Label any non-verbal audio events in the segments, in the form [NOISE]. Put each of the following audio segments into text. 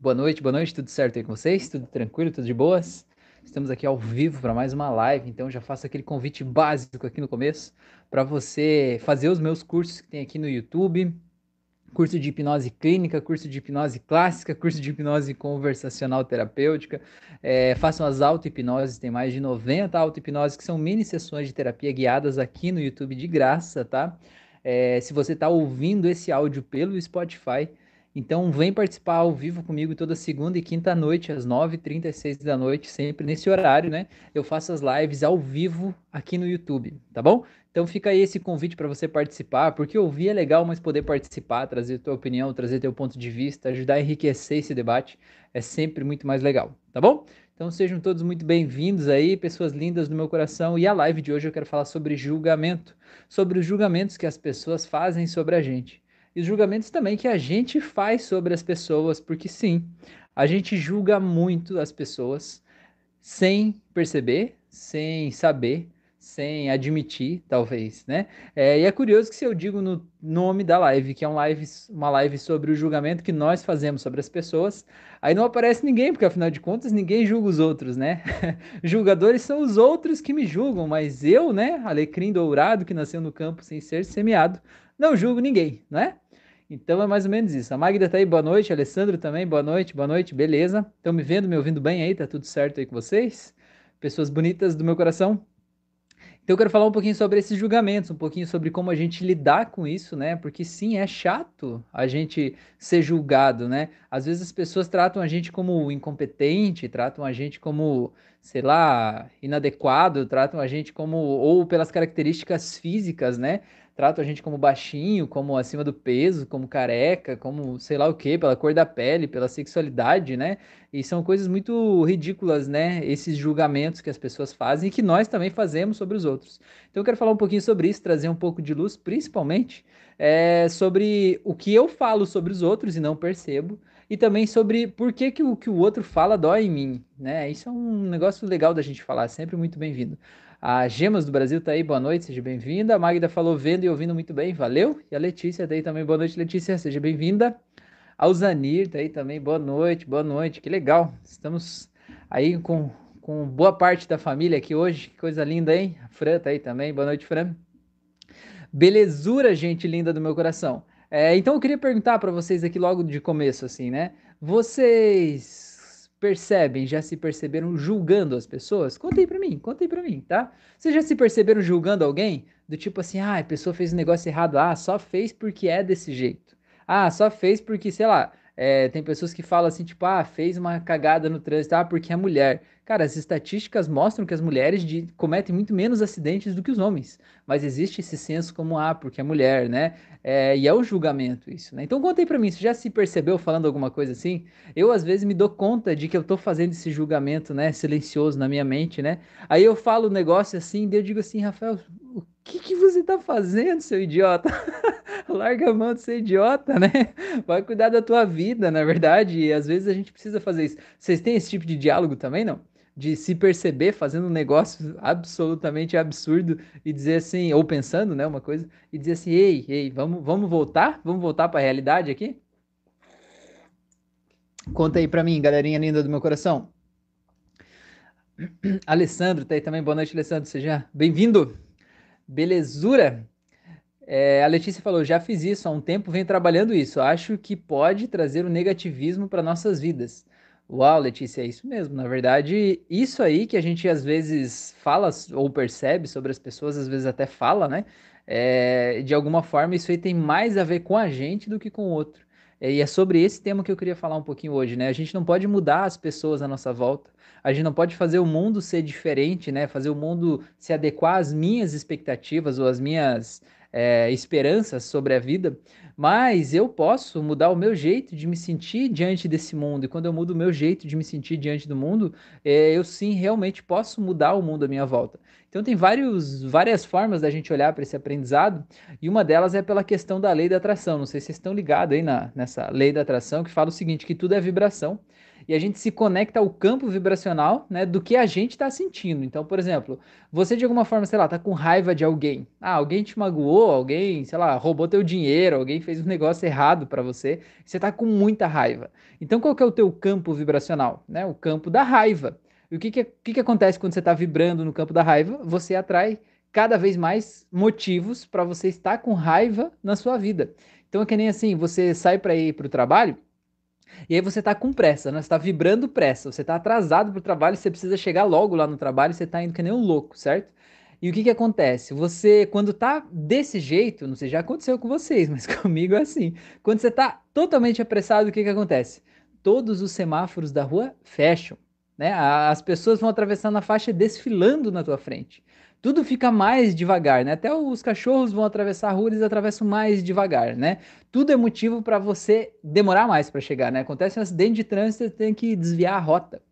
Boa noite, boa noite, tudo certo aí com vocês? Tudo tranquilo, tudo de boas? Estamos aqui ao vivo para mais uma live, então já faço aquele convite básico aqui no começo para você fazer os meus cursos que tem aqui no YouTube, curso de hipnose clínica, curso de hipnose clássica, curso de hipnose conversacional terapêutica. É, façam as auto-hipnoses, tem mais de 90 auto-hipnoses que são mini sessões de terapia guiadas aqui no YouTube de graça, tá? É, se você está ouvindo esse áudio pelo Spotify, então vem participar ao vivo comigo toda segunda e quinta noite, às 9h36 da noite, sempre nesse horário, né? Eu faço as lives ao vivo aqui no YouTube, tá bom? Então fica aí esse convite para você participar, porque ouvir é legal, mas poder participar, trazer tua opinião, trazer teu ponto de vista, ajudar a enriquecer esse debate é sempre muito mais legal, tá bom? Então sejam todos muito bem-vindos aí, pessoas lindas do meu coração. E a live de hoje eu quero falar sobre julgamento, sobre os julgamentos que as pessoas fazem sobre a gente. E os julgamentos também que a gente faz sobre as pessoas, porque sim, a gente julga muito as pessoas sem perceber, sem saber, sem admitir, talvez, né? É, e é curioso que se eu digo no nome da live, que é um live, uma live sobre o julgamento que nós fazemos sobre as pessoas, aí não aparece ninguém, porque afinal de contas ninguém julga os outros, né? [LAUGHS] Julgadores são os outros que me julgam, mas eu, né, alecrim dourado que nasceu no campo sem ser semeado, não julgo ninguém, não é? Então é mais ou menos isso. A Magda tá aí, boa noite. Alessandro também, boa noite, boa noite, beleza? Estão me vendo, me ouvindo bem aí? Tá tudo certo aí com vocês? Pessoas bonitas do meu coração? Então eu quero falar um pouquinho sobre esses julgamentos, um pouquinho sobre como a gente lidar com isso, né? Porque sim, é chato a gente ser julgado, né? Às vezes as pessoas tratam a gente como incompetente, tratam a gente como, sei lá, inadequado, tratam a gente como ou pelas características físicas, né? Tratam a gente como baixinho, como acima do peso, como careca, como sei lá o que, pela cor da pele, pela sexualidade, né? E são coisas muito ridículas, né? Esses julgamentos que as pessoas fazem e que nós também fazemos sobre os outros. Então eu quero falar um pouquinho sobre isso, trazer um pouco de luz, principalmente é, sobre o que eu falo sobre os outros e não percebo. E também sobre por que, que o que o outro fala dói em mim, né? Isso é um negócio legal da gente falar, sempre muito bem-vindo. A Gemas do Brasil tá aí, boa noite, seja bem-vinda. A Magda falou vendo e ouvindo muito bem, valeu. E a Letícia tá aí também, boa noite, Letícia, seja bem-vinda. A Uzanir tá aí também, boa noite, boa noite, que legal. Estamos aí com, com boa parte da família aqui hoje, que coisa linda, hein? A Fran tá aí também, boa noite, Fran. Belezura, gente linda do meu coração. É, então eu queria perguntar para vocês aqui logo de começo, assim, né? Vocês percebem, já se perceberam julgando as pessoas? Conta aí pra mim, conta aí pra mim, tá? Vocês já se perceberam julgando alguém? Do tipo assim, ah, a pessoa fez um negócio errado, ah, só fez porque é desse jeito. Ah, só fez porque, sei lá, é, tem pessoas que falam assim, tipo, ah, fez uma cagada no trânsito, ah, porque é mulher. Cara, as estatísticas mostram que as mulheres de, cometem muito menos acidentes do que os homens. Mas existe esse senso como, ah, porque é mulher, né? É, e é o julgamento isso, né? Então conta aí pra mim, você já se percebeu falando alguma coisa assim? Eu, às vezes, me dou conta de que eu tô fazendo esse julgamento, né, silencioso na minha mente, né? Aí eu falo um negócio assim, e eu digo assim, Rafael, que, que você tá fazendo, seu idiota? [LAUGHS] Larga a mão de ser idiota, né? Vai cuidar da tua vida, na verdade. E às vezes a gente precisa fazer isso. Vocês têm esse tipo de diálogo também, não? De se perceber fazendo um negócio absolutamente absurdo e dizer assim, ou pensando, né, uma coisa, e dizer assim, ei, ei, vamos, vamos voltar? Vamos voltar para a realidade aqui? Conta aí para mim, galerinha linda do meu coração. [CLEARS THROAT] Alessandro tá aí também. Boa noite, Alessandro. Seja bem-vindo. Belezura? É, a Letícia falou: já fiz isso há um tempo, venho trabalhando isso. Acho que pode trazer o negativismo para nossas vidas. Uau, Letícia, é isso mesmo. Na verdade, isso aí que a gente às vezes fala ou percebe sobre as pessoas, às vezes até fala, né? É, de alguma forma, isso aí tem mais a ver com a gente do que com o outro. É, e é sobre esse tema que eu queria falar um pouquinho hoje, né? A gente não pode mudar as pessoas à nossa volta, a gente não pode fazer o mundo ser diferente, né? Fazer o mundo se adequar às minhas expectativas ou às minhas é, esperanças sobre a vida, mas eu posso mudar o meu jeito de me sentir diante desse mundo. E quando eu mudo o meu jeito de me sentir diante do mundo, é, eu sim realmente posso mudar o mundo à minha volta. Então tem vários, várias formas da gente olhar para esse aprendizado, e uma delas é pela questão da lei da atração. Não sei se vocês estão ligados aí na, nessa lei da atração, que fala o seguinte: que tudo é vibração. E a gente se conecta ao campo vibracional, né, do que a gente está sentindo. Então, por exemplo, você de alguma forma, sei lá, tá com raiva de alguém. Ah, alguém te magoou, alguém, sei lá, roubou teu dinheiro, alguém fez um negócio errado para você, você tá com muita raiva. Então, qual que é o teu campo vibracional, né? O campo da raiva. E o que que, que, que acontece quando você está vibrando no campo da raiva? Você atrai cada vez mais motivos para você estar com raiva na sua vida. Então é que nem assim, você sai para ir para o trabalho e aí você está com pressa, né? Você tá vibrando pressa, você está atrasado para o trabalho, você precisa chegar logo lá no trabalho, você está indo que nem um louco, certo? E o que que acontece? Você, quando tá desse jeito, não sei, já aconteceu com vocês, [LAUGHS] mas comigo é assim. Quando você tá totalmente apressado, o que que acontece? Todos os semáforos da rua fecham, né? As pessoas vão atravessando a faixa desfilando na tua frente tudo fica mais devagar, né? Até os cachorros vão atravessar a rua, eles atravessam mais devagar, né? Tudo é motivo para você demorar mais para chegar, né? Acontece um acidente de trânsito, você tem que desviar a rota.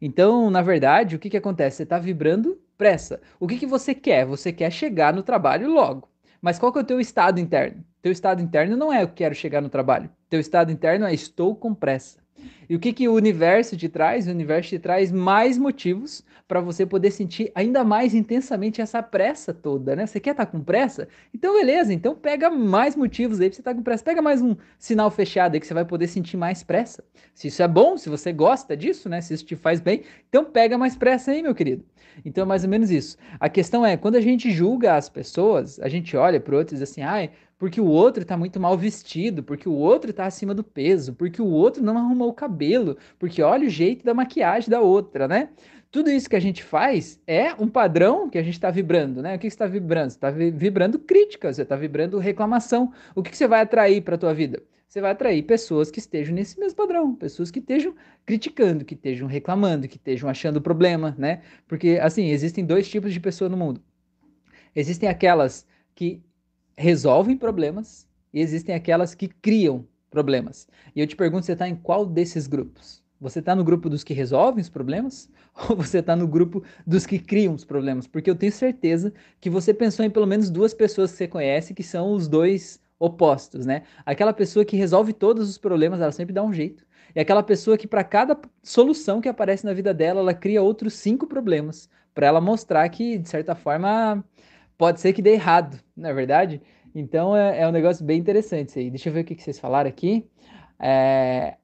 Então, na verdade, o que, que acontece? Você está vibrando pressa. O que, que você quer? Você quer chegar no trabalho logo. Mas qual que é o teu estado interno? Teu estado interno não é eu quero chegar no trabalho. Teu estado interno é estou com pressa. E o que, que o universo te traz? O universo te traz mais motivos para você poder sentir ainda mais intensamente essa pressa toda, né? Você quer estar tá com pressa? Então, beleza, então pega mais motivos aí para você estar tá com pressa. Pega mais um sinal fechado aí que você vai poder sentir mais pressa. Se isso é bom, se você gosta disso, né? Se isso te faz bem, então pega mais pressa aí, meu querido. Então é mais ou menos isso. A questão é, quando a gente julga as pessoas, a gente olha para outros e diz assim, ai, porque o outro está muito mal vestido, porque o outro está acima do peso, porque o outro não arrumou o cabelo, porque olha o jeito da maquiagem da outra, né? Tudo isso que a gente faz é um padrão que a gente está vibrando, né? O que está vibrando? Você está vibrando crítica, você está vibrando reclamação. O que, que você vai atrair para a tua vida? Você vai atrair pessoas que estejam nesse mesmo padrão, pessoas que estejam criticando, que estejam reclamando, que estejam achando problema, né? Porque, assim, existem dois tipos de pessoa no mundo. Existem aquelas que resolvem problemas e existem aquelas que criam problemas. E eu te pergunto, você está em qual desses grupos? Você está no grupo dos que resolvem os problemas [LAUGHS] ou você está no grupo dos que criam os problemas? Porque eu tenho certeza que você pensou em pelo menos duas pessoas que você conhece que são os dois opostos, né? Aquela pessoa que resolve todos os problemas, ela sempre dá um jeito. E aquela pessoa que para cada solução que aparece na vida dela, ela cria outros cinco problemas para ela mostrar que de certa forma pode ser que dê errado, não é verdade? Então é, é um negócio bem interessante isso aí. Deixa eu ver o que, que vocês falaram aqui. É,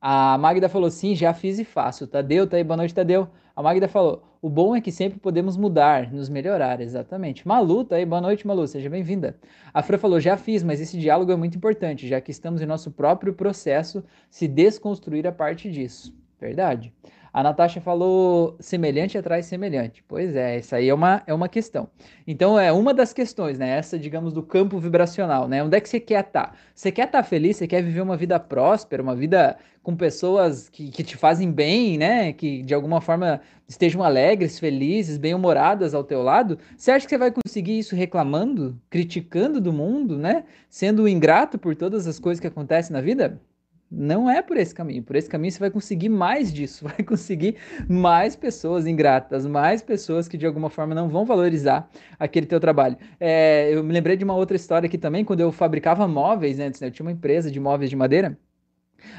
a Magda falou sim, já fiz e faço. Tadeu, tá aí, boa noite, Tadeu. A Magda falou: o bom é que sempre podemos mudar, nos melhorar, exatamente. Malu, tá aí, boa noite, Malu, seja bem-vinda. A Fran falou: já fiz, mas esse diálogo é muito importante, já que estamos em nosso próprio processo se desconstruir a parte disso. Verdade. A Natasha falou semelhante atrás semelhante. Pois é, essa aí é uma, é uma questão. Então, é uma das questões, né? Essa, digamos, do campo vibracional, né? Onde é que você quer estar? Tá? Você quer estar tá feliz? Você quer viver uma vida próspera, uma vida com pessoas que, que te fazem bem, né? Que de alguma forma estejam alegres, felizes, bem-humoradas ao teu lado? Você acha que você vai conseguir isso reclamando, criticando do mundo, né? Sendo ingrato por todas as coisas que acontecem na vida? Não é por esse caminho. Por esse caminho você vai conseguir mais disso, [LAUGHS] vai conseguir mais pessoas ingratas, mais pessoas que de alguma forma não vão valorizar aquele teu trabalho. É, eu me lembrei de uma outra história aqui também, quando eu fabricava móveis antes, né? Eu tinha uma empresa de móveis de madeira.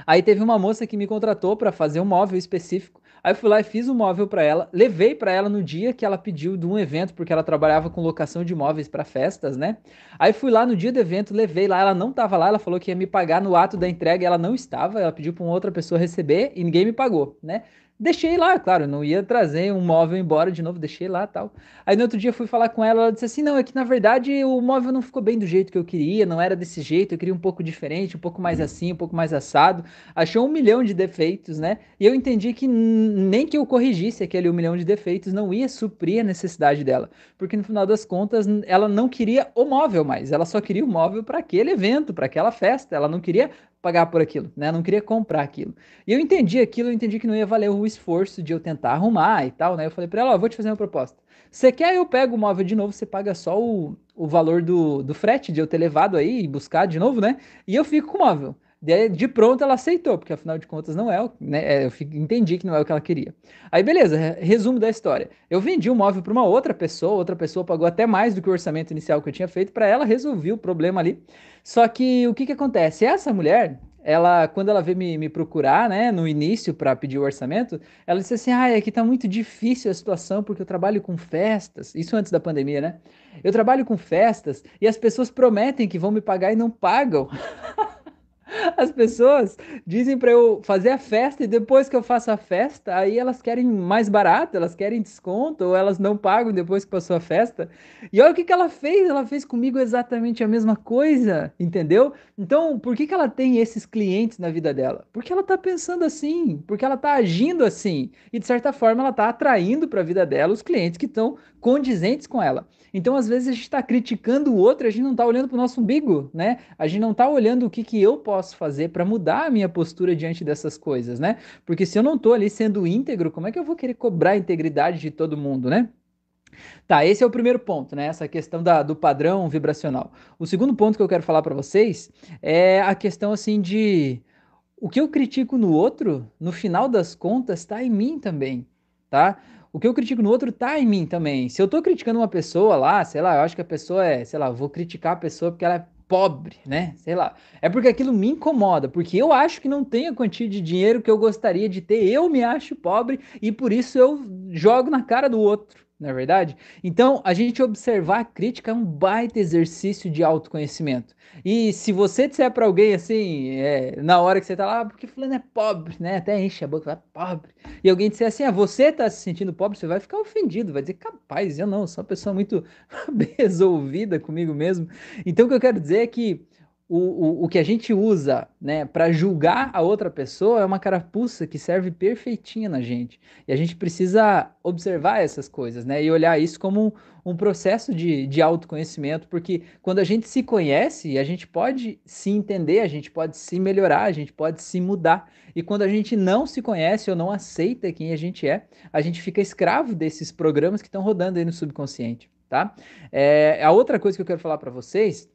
Aí teve uma moça que me contratou para fazer um móvel específico. Aí fui lá e fiz um móvel para ela, levei para ela no dia que ela pediu de um evento, porque ela trabalhava com locação de móveis para festas, né? Aí fui lá no dia do evento, levei lá, ela não estava lá, ela falou que ia me pagar no ato da entrega, ela não estava, ela pediu para outra pessoa receber e ninguém me pagou, né? Deixei lá, claro, não ia trazer um móvel embora de novo, deixei lá tal. Aí no outro dia fui falar com ela, ela disse assim: não, é que na verdade o móvel não ficou bem do jeito que eu queria, não era desse jeito, eu queria um pouco diferente, um pouco mais assim, um pouco mais assado. Achou um milhão de defeitos, né? E eu entendi que nem que eu corrigisse aquele um milhão de defeitos não ia suprir a necessidade dela, porque no final das contas ela não queria o móvel mais, ela só queria o móvel para aquele evento, para aquela festa, ela não queria pagar por aquilo, né? Não queria comprar aquilo. E eu entendi aquilo, eu entendi que não ia valer o esforço de eu tentar arrumar e tal, né? Eu falei para ela, ó, vou te fazer uma proposta. Você quer, eu pego o móvel de novo, você paga só o, o valor do, do frete de eu ter levado aí e buscar de novo, né? E eu fico com o móvel. De, de pronto ela aceitou, porque afinal de contas não é, o, né? É, eu entendi que não é o que ela queria. Aí beleza, resumo da história. Eu vendi o um móvel para uma outra pessoa, outra pessoa pagou até mais do que o orçamento inicial que eu tinha feito para ela, resolvi o problema ali. Só que o que que acontece? Essa mulher, ela, quando ela veio me, me procurar, né, no início para pedir o orçamento, ela disse assim: ah, aqui tá muito difícil a situação porque eu trabalho com festas. Isso antes da pandemia, né? Eu trabalho com festas e as pessoas prometem que vão me pagar e não pagam. [LAUGHS] As pessoas dizem para eu fazer a festa e depois que eu faço a festa, aí elas querem mais barato, elas querem desconto ou elas não pagam depois que passou a festa. E olha o que, que ela fez, ela fez comigo exatamente a mesma coisa, entendeu? Então, por que, que ela tem esses clientes na vida dela? Porque ela tá pensando assim, porque ela tá agindo assim e de certa forma ela tá atraindo para a vida dela os clientes que estão condizentes com ela. Então, às vezes, a gente está criticando o outro, a gente não está olhando para o nosso umbigo, né? A gente não está olhando o que, que eu posso fazer para mudar a minha postura diante dessas coisas, né? Porque se eu não estou ali sendo íntegro, como é que eu vou querer cobrar a integridade de todo mundo, né? Tá, esse é o primeiro ponto, né? Essa questão da, do padrão vibracional. O segundo ponto que eu quero falar para vocês é a questão assim de o que eu critico no outro, no final das contas, está em mim também, tá? o que eu critico no outro tá em mim também. Se eu tô criticando uma pessoa lá, sei lá, eu acho que a pessoa é, sei lá, vou criticar a pessoa porque ela é pobre, né? Sei lá. É porque aquilo me incomoda, porque eu acho que não tenho a quantia de dinheiro que eu gostaria de ter, eu me acho pobre e por isso eu jogo na cara do outro não é verdade? Então, a gente observar a crítica é um baita exercício de autoconhecimento. E se você disser para alguém assim, é, na hora que você tá lá, ah, porque fulano é pobre, né? Até enche a boca, é pobre. E alguém disser assim, ah, você tá se sentindo pobre, você vai ficar ofendido, vai dizer, capaz, eu não, sou uma pessoa muito [LAUGHS] resolvida comigo mesmo. Então, o que eu quero dizer é que o, o, o que a gente usa né, para julgar a outra pessoa é uma carapuça que serve perfeitinha na gente. E a gente precisa observar essas coisas né, e olhar isso como um, um processo de, de autoconhecimento, porque quando a gente se conhece, a gente pode se entender, a gente pode se melhorar, a gente pode se mudar. E quando a gente não se conhece ou não aceita quem a gente é, a gente fica escravo desses programas que estão rodando aí no subconsciente. Tá? É, a outra coisa que eu quero falar para vocês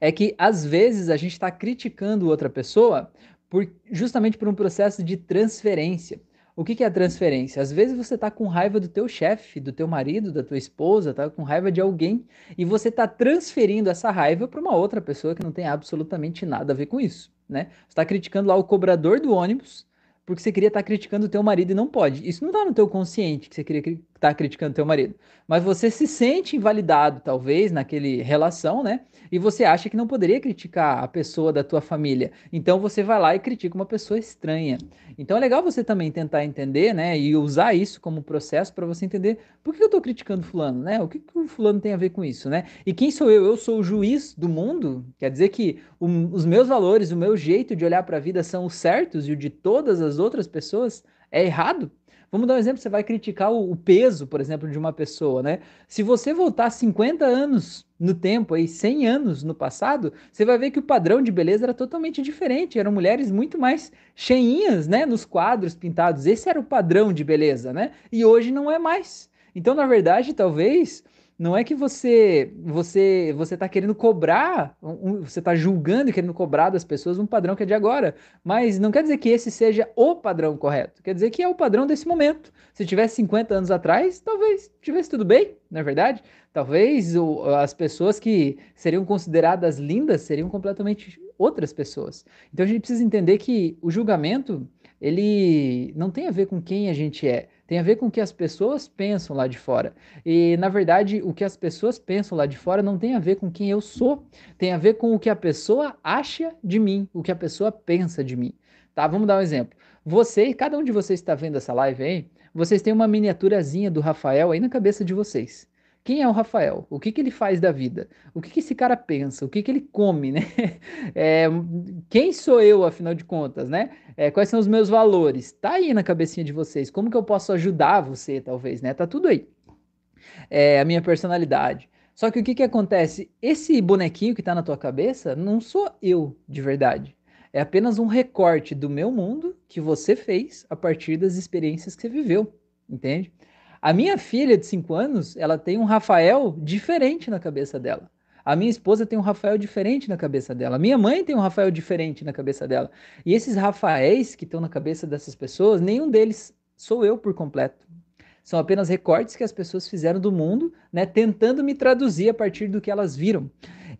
é que às vezes a gente está criticando outra pessoa por, justamente por um processo de transferência. O que, que é a transferência? Às vezes você está com raiva do teu chefe, do teu marido, da tua esposa, tá com raiva de alguém e você está transferindo essa raiva para uma outra pessoa que não tem absolutamente nada a ver com isso, né? Você está criticando lá o cobrador do ônibus porque você queria estar tá criticando o teu marido e não pode. Isso não está no teu consciente que você queria estar tá criticando teu marido. Mas você se sente invalidado, talvez, naquele relação, né? E você acha que não poderia criticar a pessoa da tua família. Então você vai lá e critica uma pessoa estranha. Então é legal você também tentar entender, né? E usar isso como processo para você entender por que eu estou criticando fulano, né? O que, que o fulano tem a ver com isso, né? E quem sou eu? Eu sou o juiz do mundo? Quer dizer que o, os meus valores, o meu jeito de olhar para a vida são os certos e o de todas as outras pessoas é errado? Vamos dar um exemplo, você vai criticar o, o, peso, por exemplo, de uma pessoa, né? Se você voltar 50 anos no tempo, aí 100 anos no passado, você vai ver que o padrão de beleza era totalmente diferente, eram mulheres muito mais cheinhas, né, nos quadros pintados. Esse era o padrão de beleza, né? E hoje não é mais. Então, na verdade, talvez não é que você você você está querendo cobrar, um, você está julgando e querendo cobrar das pessoas um padrão que é de agora, mas não quer dizer que esse seja o padrão correto. Quer dizer que é o padrão desse momento. Se tivesse 50 anos atrás, talvez tivesse tudo bem, não é verdade? Talvez o, as pessoas que seriam consideradas lindas seriam completamente outras pessoas. Então a gente precisa entender que o julgamento ele não tem a ver com quem a gente é, tem a ver com o que as pessoas pensam lá de fora. E, na verdade, o que as pessoas pensam lá de fora não tem a ver com quem eu sou, tem a ver com o que a pessoa acha de mim, o que a pessoa pensa de mim. Tá? Vamos dar um exemplo. Você, cada um de vocês está vendo essa live aí, vocês têm uma miniaturazinha do Rafael aí na cabeça de vocês. Quem é o Rafael? O que, que ele faz da vida? O que, que esse cara pensa? O que, que ele come, [LAUGHS] né? É, quem sou eu, afinal de contas, né? É, quais são os meus valores? Tá aí na cabecinha de vocês. Como que eu posso ajudar você, talvez, né? Tá tudo aí. É, a minha personalidade. Só que o que, que acontece? Esse bonequinho que tá na tua cabeça não sou eu de verdade. É apenas um recorte do meu mundo que você fez a partir das experiências que você viveu, entende? A minha filha de 5 anos, ela tem um Rafael diferente na cabeça dela. A minha esposa tem um Rafael diferente na cabeça dela. A minha mãe tem um Rafael diferente na cabeça dela. E esses Rafaéis que estão na cabeça dessas pessoas, nenhum deles sou eu por completo. São apenas recortes que as pessoas fizeram do mundo, né, tentando me traduzir a partir do que elas viram.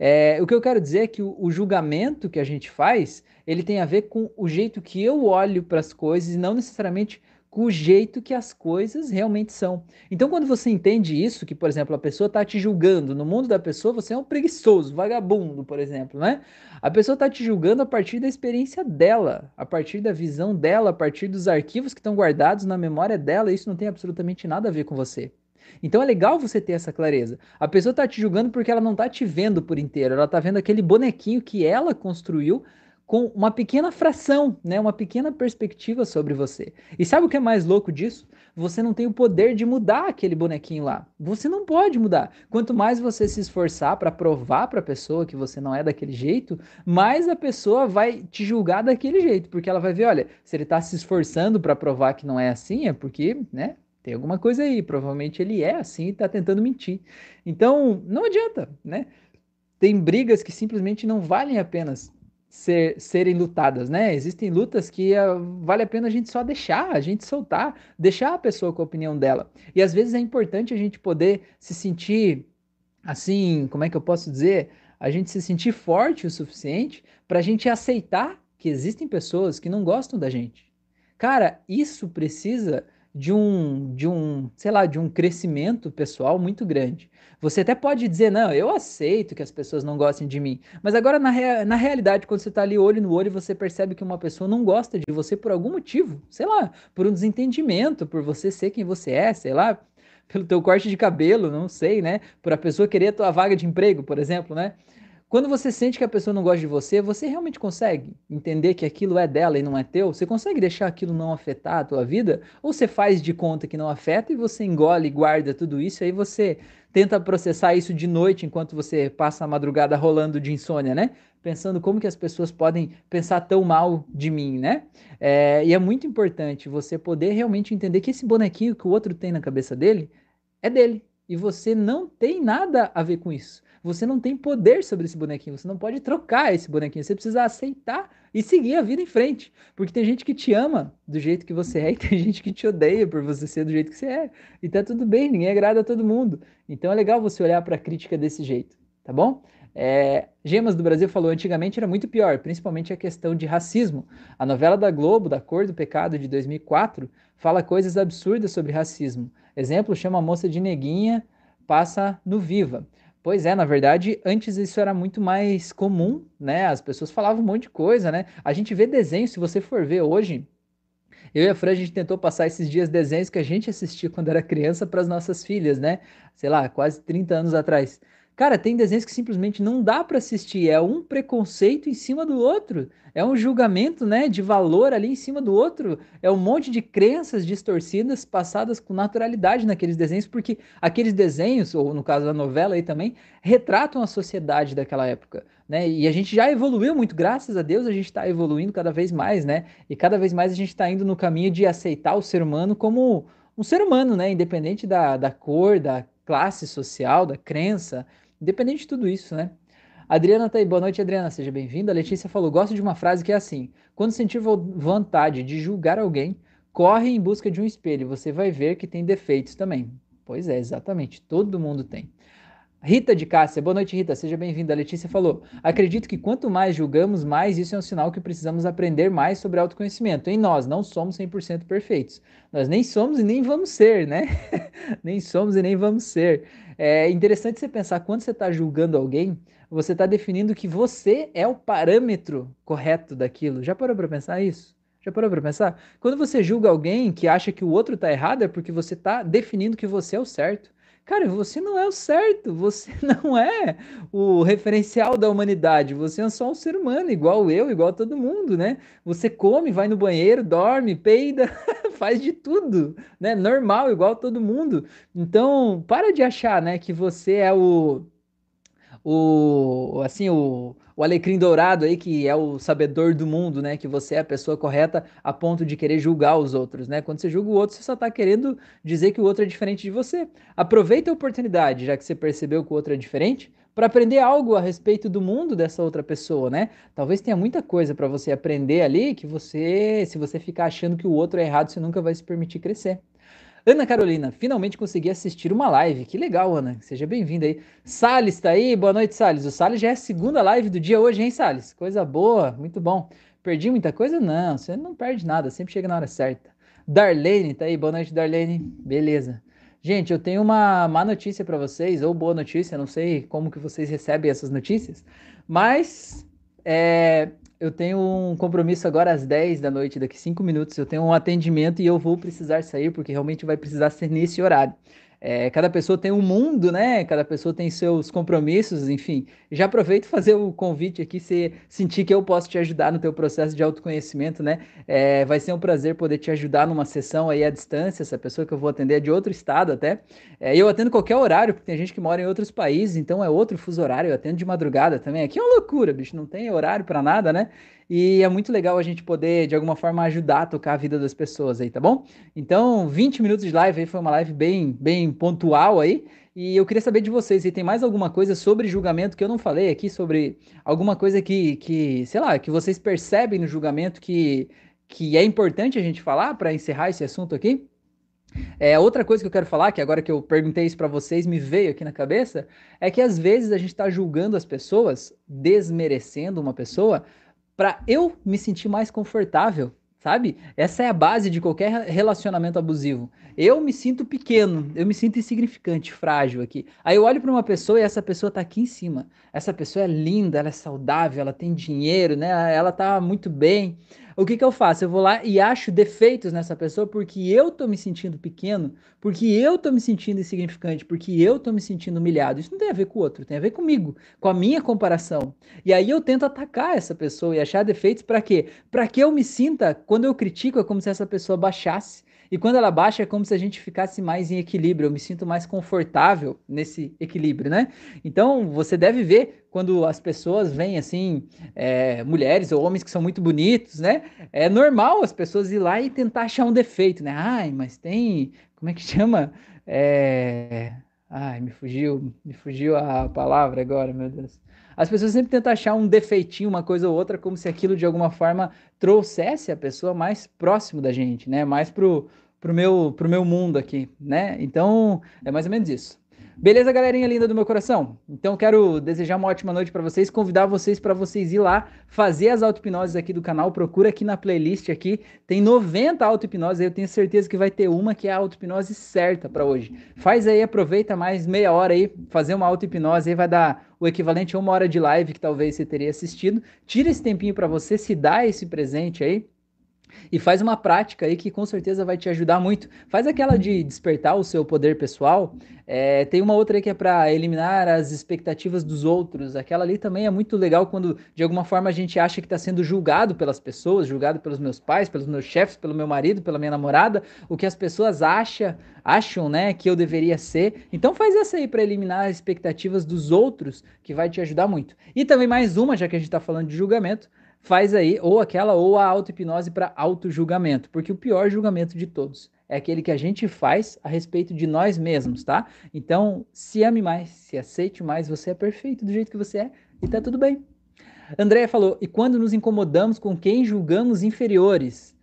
É, o que eu quero dizer é que o, o, julgamento que a gente faz, ele tem a ver com o jeito que eu olho para as coisas e não necessariamente o jeito que as coisas realmente são. Então, quando você entende isso, que, por exemplo, a pessoa está te julgando, no mundo da pessoa você é um preguiçoso, vagabundo, por exemplo, né? A pessoa está te julgando a partir da experiência dela, a partir da visão dela, a partir dos arquivos que estão guardados na memória dela, isso não tem absolutamente nada a ver com você. Então é legal você ter essa clareza. A pessoa está te julgando porque ela não está te vendo por inteiro, ela está vendo aquele bonequinho que ela construiu com uma pequena fração, né, uma pequena perspectiva sobre você. E sabe o que é mais louco disso? Você não tem o poder de mudar aquele bonequinho lá. Você não pode mudar. Quanto mais você se esforçar para provar para a pessoa que você não é daquele jeito, mais a pessoa vai te julgar daquele jeito, porque ela vai ver, olha, se ele está se esforçando para provar que não é assim, é porque, né, tem alguma coisa aí. Provavelmente ele é assim e está tentando mentir. Então, não adianta, né? Tem brigas que simplesmente não valem a pena ser, serem lutadas, né? Existem lutas que uh, vale a pena a gente só deixar, a gente soltar, deixar a pessoa com a opinião dela. E às vezes é importante a gente poder se sentir assim, como é que eu posso dizer? A gente se sentir forte o suficiente para a gente aceitar que existem pessoas que não gostam da gente. Cara, isso precisa de um, de um, sei lá, de um crescimento pessoal muito grande. Você até pode dizer, não, eu aceito que as pessoas não gostem de mim, mas agora na, rea na realidade, quando você está ali olho no olho, você percebe que uma pessoa não gosta de você por algum motivo, sei lá, por um desentendimento, por você ser quem você é, sei lá, pelo teu corte de cabelo, não sei, né? Por a pessoa querer a tua vaga de emprego, por exemplo, né? Quando você sente que a pessoa não gosta de você, você realmente consegue entender que aquilo é dela e não é teu? Você consegue deixar aquilo não afetar a tua vida? Ou você faz de conta que não afeta e você engole e guarda tudo isso, e aí você tenta processar isso de noite enquanto você passa a madrugada rolando de insônia, né? Pensando como que as pessoas podem pensar tão mal de mim, né? É, e é muito importante você poder realmente entender que esse bonequinho que o outro tem na cabeça dele é dele. E você não tem nada a ver com isso. Você não tem poder sobre esse bonequinho, você não pode trocar esse bonequinho, você precisa aceitar e seguir a vida em frente. Porque tem gente que te ama do jeito que você é [LAUGHS] e tem gente que te odeia por você ser do jeito que você é. E tá tudo bem, ninguém agrada a todo mundo. Então é legal você olhar para a crítica desse jeito, tá bom? É, Gemas do Brasil falou antigamente era muito pior, principalmente a questão de racismo. A novela da Globo, da Cor do Pecado, de 2004, fala coisas absurdas sobre racismo. Exemplo, chama a moça de neguinha, passa no Viva. Pois é, na verdade, antes isso era muito mais comum, né? As pessoas falavam um monte de coisa, né? A gente vê desenho, se você for ver hoje, eu e a Fran, a gente tentou passar esses dias desenhos que a gente assistia quando era criança para as nossas filhas, né? Sei lá, quase 30 anos atrás. Cara, tem desenhos que simplesmente não dá para assistir, é um preconceito em cima do outro, é um julgamento, né, de valor ali em cima do outro, é um monte de crenças distorcidas passadas com naturalidade naqueles desenhos, porque aqueles desenhos, ou no caso da novela aí também, retratam a sociedade daquela época, né? E a gente já evoluiu muito, graças a Deus a gente está evoluindo cada vez mais, né? E cada vez mais a gente está indo no caminho de aceitar o ser humano como um ser humano, né? Independente da, da cor, da classe social, da crença, Independente de tudo isso, né? Adriana tá aí, boa noite, Adriana, seja bem-vinda. A Letícia falou: gosto de uma frase que é assim: quando sentir vontade de julgar alguém, corre em busca de um espelho, você vai ver que tem defeitos também. Pois é, exatamente, todo mundo tem. Rita de Cássia, boa noite, Rita, seja bem-vinda. A Letícia falou: acredito que quanto mais julgamos, mais isso é um sinal que precisamos aprender mais sobre autoconhecimento. Em nós, não somos 100% perfeitos. Nós nem somos e nem vamos ser, né? [LAUGHS] nem somos e nem vamos ser. É interessante você pensar quando você está julgando alguém, você está definindo que você é o parâmetro correto daquilo. Já parou para pensar isso? Já parou para pensar? Quando você julga alguém que acha que o outro está errado, é porque você está definindo que você é o certo. Cara, você não é o certo, você [LAUGHS] não é o referencial da humanidade, você é só um ser humano, igual eu, igual todo mundo, né? Você come, vai no banheiro, dorme, peida, [LAUGHS] faz de tudo, né? Normal, igual todo mundo. Então, para de achar, né, que você é o o assim o o alecrim dourado aí, que é o sabedor do mundo, né? Que você é a pessoa correta a ponto de querer julgar os outros, né? Quando você julga o outro, você só está querendo dizer que o outro é diferente de você. Aproveita a oportunidade, já que você percebeu que o outro é diferente, para aprender algo a respeito do mundo dessa outra pessoa, né? Talvez tenha muita coisa para você aprender ali que você, se você ficar achando que o outro é errado, você nunca vai se permitir crescer. Ana Carolina, finalmente consegui assistir uma live. Que legal, Ana. Seja bem-vinda aí. Salles tá aí. Boa noite, Salles. O Salles já é a segunda live do dia hoje, hein, Salles? Coisa boa, muito bom. Perdi muita coisa? Não, você não perde nada, sempre chega na hora certa. Darlene tá aí. Boa noite, Darlene. Beleza. Gente, eu tenho uma má notícia para vocês, ou boa notícia, não sei como que vocês recebem essas notícias, mas é, eu tenho um compromisso agora às 10 da noite, daqui 5 minutos. Eu tenho um atendimento e eu vou precisar sair, porque realmente vai precisar ser nesse horário. É, cada pessoa tem um mundo, né? Cada pessoa tem seus compromissos, enfim. Já aproveito fazer o convite aqui, se sentir que eu posso te ajudar no teu processo de autoconhecimento, né? É, vai ser um prazer poder te ajudar numa sessão aí à distância. Essa pessoa que eu vou atender é de outro estado até. É, eu atendo qualquer horário, porque tem gente que mora em outros países, então é outro fuso horário. Eu atendo de madrugada também. Aqui é uma loucura, bicho. Não tem horário para nada, né? E é muito legal a gente poder, de alguma forma, ajudar a tocar a vida das pessoas aí, tá bom? Então, 20 minutos de live aí foi uma live bem, bem pontual aí. E eu queria saber de vocês se tem mais alguma coisa sobre julgamento que eu não falei aqui, sobre alguma coisa que, que sei lá, que vocês percebem no julgamento que, que é importante a gente falar para encerrar esse assunto aqui? É, outra coisa que eu quero falar, que agora que eu perguntei isso para vocês, me veio aqui na cabeça, é que às vezes a gente está julgando as pessoas, desmerecendo uma pessoa, para eu me sentir mais confortável, sabe? Essa é a base de qualquer relacionamento abusivo. Eu me sinto pequeno, eu me sinto insignificante, frágil aqui. Aí eu olho para uma pessoa e essa pessoa tá aqui em cima. Essa pessoa é linda, ela é saudável, ela tem dinheiro, né? Ela tá muito bem o que, que eu faço? Eu vou lá e acho defeitos nessa pessoa porque eu tô me sentindo pequeno, porque eu tô me sentindo insignificante, porque eu tô me sentindo humilhado. Isso não tem a ver com o outro, tem a ver comigo, com a minha comparação. E aí eu tento atacar essa pessoa e achar defeitos para quê? Para que eu me sinta, quando eu critico, é como se essa pessoa baixasse. E quando ela baixa, é como se a gente ficasse mais em equilíbrio. Eu me sinto mais confortável nesse equilíbrio, né? Então, você deve ver quando as pessoas veem, assim, é, mulheres ou homens que são muito bonitos, né? É normal as pessoas ir lá e tentar achar um defeito, né? Ai, mas tem. Como é que [LAUGHS] chama? É. Ai, me fugiu, me fugiu a palavra agora, meu Deus. As pessoas sempre tentam achar um defeitinho, uma coisa ou outra, como se aquilo de alguma forma trouxesse a pessoa mais próximo da gente, né? Mais pro, pro, meu, pro meu mundo aqui, né? Então, é mais ou menos isso. Beleza, galerinha linda do meu coração? Então quero desejar uma ótima noite para vocês, convidar vocês para vocês ir lá fazer as auto-hipnoses aqui do canal, procura aqui na playlist aqui, tem 90 auto-hipnoses, eu tenho certeza que vai ter uma que é a auto-hipnose certa para hoje. Faz aí, aproveita mais meia hora aí, fazer uma auto-hipnose aí vai dar o equivalente a uma hora de live que talvez você teria assistido. Tira esse tempinho para você se dar esse presente aí, e faz uma prática aí que com certeza vai te ajudar muito. Faz aquela de despertar o seu poder pessoal. É, tem uma outra aí que é para eliminar as expectativas dos outros. Aquela ali também é muito legal quando de alguma forma a gente acha que está sendo julgado pelas pessoas, julgado pelos meus pais, pelos meus chefes, pelo meu marido, pela minha namorada, o que as pessoas acham, acham, né, que eu deveria ser. Então faz essa aí para eliminar as expectativas dos outros, que vai te ajudar muito. E também mais uma, já que a gente está falando de julgamento, faz aí ou aquela ou a auto-hipnose para auto-julgamento, porque o pior julgamento de todos é aquele que a gente faz a respeito de nós mesmos, tá? Então, se ame mais, se aceite mais, você é perfeito do jeito que você é e tá tudo bem. Andréia falou: "E quando nos incomodamos com quem julgamos inferiores?"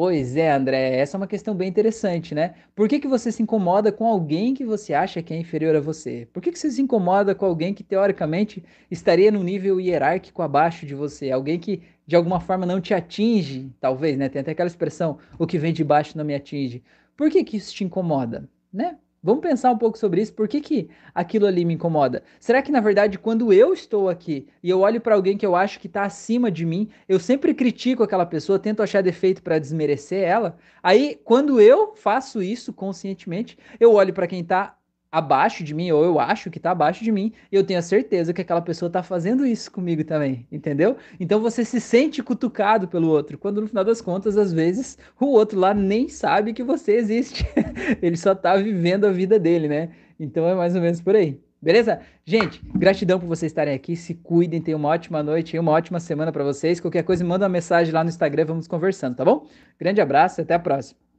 Pois é, André, essa é uma questão bem interessante, né? Por que, que você se incomoda com alguém que você acha que é inferior a você? Por que, que você se incomoda com alguém que, teoricamente, estaria no nível hierárquico abaixo de você? Alguém que, de alguma forma, não te atinge, talvez, né? Tem até aquela expressão, o que vem de baixo não me atinge. Por que, que isso te incomoda, né? Vamos pensar um pouco sobre isso. Por que, que aquilo ali me incomoda? Será que, na verdade, quando eu estou aqui e eu olho para alguém que eu acho que está acima de mim, eu sempre critico aquela pessoa, tento achar defeito para desmerecer ela? Aí, quando eu faço isso conscientemente, eu olho para quem está abaixo de mim, ou eu acho que tá abaixo de mim, e eu tenho a certeza que aquela pessoa tá fazendo isso comigo também, entendeu? Então você se sente cutucado pelo outro, quando no final das contas, às vezes, o outro lá nem sabe que você existe. [LAUGHS] Ele só tá vivendo a vida dele, né? Então é mais ou menos por aí. Beleza? Gente, gratidão por vocês estarem aqui. Se cuidem, tenham uma ótima noite uma ótima semana para vocês. Qualquer coisa, manda uma mensagem lá no Instagram, vamos conversando, tá bom? Grande abraço e até a próxima.